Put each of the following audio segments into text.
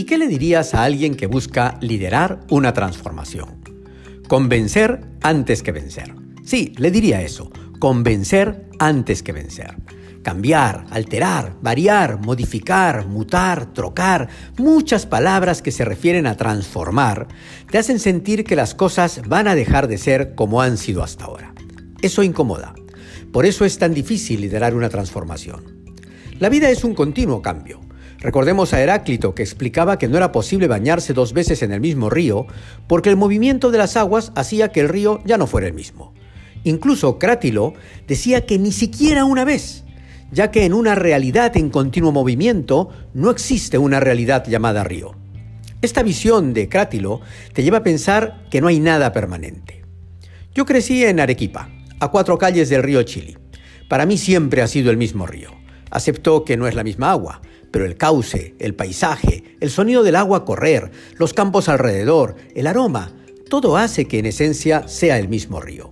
¿Y qué le dirías a alguien que busca liderar una transformación? Convencer antes que vencer. Sí, le diría eso, convencer antes que vencer. Cambiar, alterar, variar, modificar, mutar, trocar, muchas palabras que se refieren a transformar, te hacen sentir que las cosas van a dejar de ser como han sido hasta ahora. Eso incomoda. Por eso es tan difícil liderar una transformación. La vida es un continuo cambio. Recordemos a Heráclito que explicaba que no era posible bañarse dos veces en el mismo río porque el movimiento de las aguas hacía que el río ya no fuera el mismo. Incluso Crátilo decía que ni siquiera una vez, ya que en una realidad en continuo movimiento no existe una realidad llamada río. Esta visión de Crátilo te lleva a pensar que no hay nada permanente. Yo crecí en Arequipa, a cuatro calles del río Chili. Para mí siempre ha sido el mismo río. Acepto que no es la misma agua, pero el cauce, el paisaje, el sonido del agua correr, los campos alrededor, el aroma, todo hace que en esencia sea el mismo río.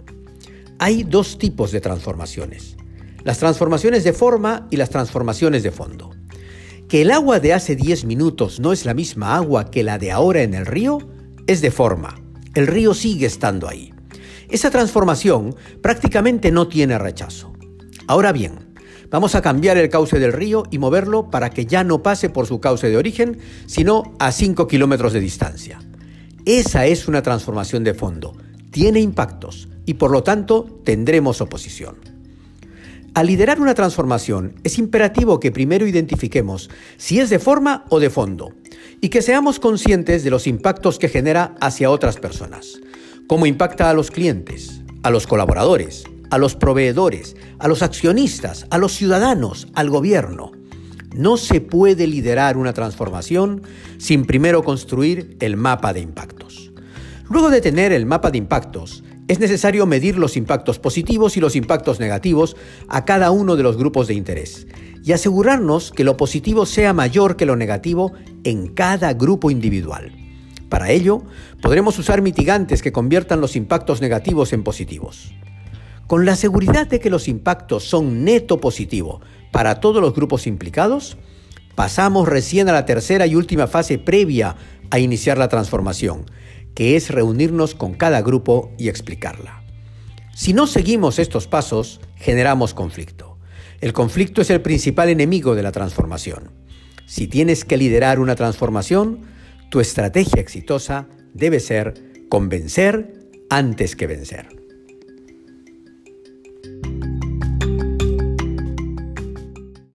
Hay dos tipos de transformaciones, las transformaciones de forma y las transformaciones de fondo. Que el agua de hace 10 minutos no es la misma agua que la de ahora en el río es de forma. El río sigue estando ahí. Esa transformación prácticamente no tiene rechazo. Ahora bien, Vamos a cambiar el cauce del río y moverlo para que ya no pase por su cauce de origen, sino a 5 kilómetros de distancia. Esa es una transformación de fondo. Tiene impactos y por lo tanto tendremos oposición. Al liderar una transformación es imperativo que primero identifiquemos si es de forma o de fondo y que seamos conscientes de los impactos que genera hacia otras personas, cómo impacta a los clientes, a los colaboradores, a los proveedores, a los accionistas, a los ciudadanos, al gobierno. No se puede liderar una transformación sin primero construir el mapa de impactos. Luego de tener el mapa de impactos, es necesario medir los impactos positivos y los impactos negativos a cada uno de los grupos de interés y asegurarnos que lo positivo sea mayor que lo negativo en cada grupo individual. Para ello, podremos usar mitigantes que conviertan los impactos negativos en positivos. Con la seguridad de que los impactos son neto positivo para todos los grupos implicados, pasamos recién a la tercera y última fase previa a iniciar la transformación, que es reunirnos con cada grupo y explicarla. Si no seguimos estos pasos, generamos conflicto. El conflicto es el principal enemigo de la transformación. Si tienes que liderar una transformación, tu estrategia exitosa debe ser convencer antes que vencer.